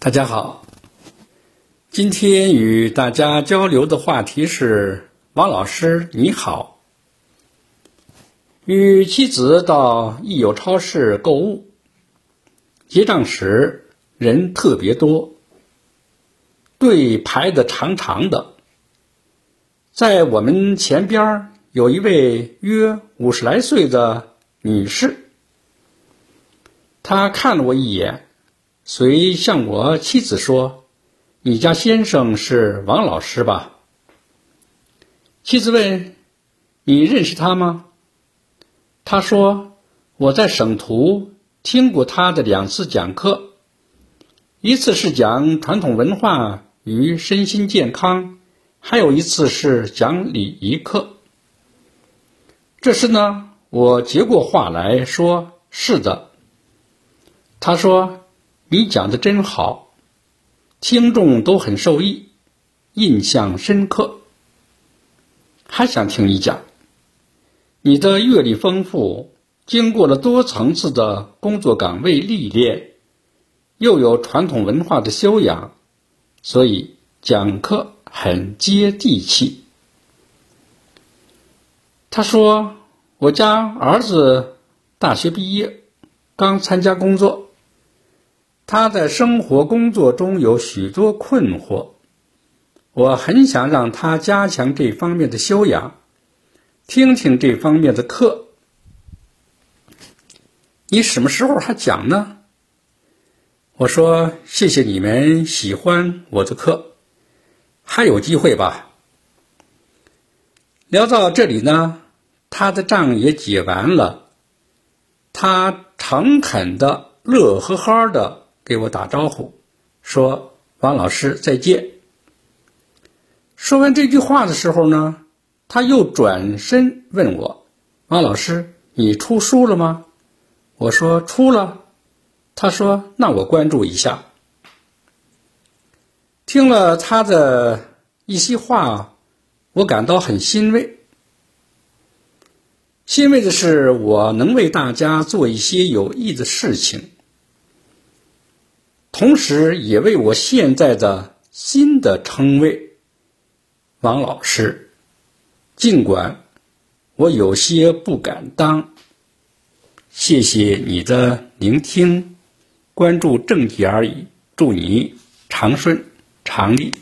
大家好，今天与大家交流的话题是：王老师你好。与妻子到益友超市购物，结账时人特别多，队排的长长的。在我们前边有一位约五十来岁的女士，她看了我一眼。遂向我妻子说：“你家先生是王老师吧？”妻子问：“你认识他吗？”他说：“我在省图听过他的两次讲课，一次是讲传统文化与身心健康，还有一次是讲礼仪课。”这时呢，我接过话来说：“是的。”他说。你讲的真好，听众都很受益，印象深刻。还想听你讲，你的阅历丰富，经过了多层次的工作岗位历练，又有传统文化的修养，所以讲课很接地气。他说：“我家儿子大学毕业，刚参加工作。”他在生活工作中有许多困惑，我很想让他加强这方面的修养，听听这方面的课。你什么时候还讲呢？我说谢谢你们喜欢我的课，还有机会吧。聊到这里呢，他的账也结完了，他诚恳的、乐呵呵的。给我打招呼，说：“王老师再见。”说完这句话的时候呢，他又转身问我：“王老师，你出书了吗？”我说：“出了。”他说：“那我关注一下。”听了他的一席话，我感到很欣慰。欣慰的是，我能为大家做一些有益的事情。同时，也为我现在的新的称谓“王老师”，尽管我有些不敢当。谢谢你的聆听，关注正解而已。祝你长顺长利。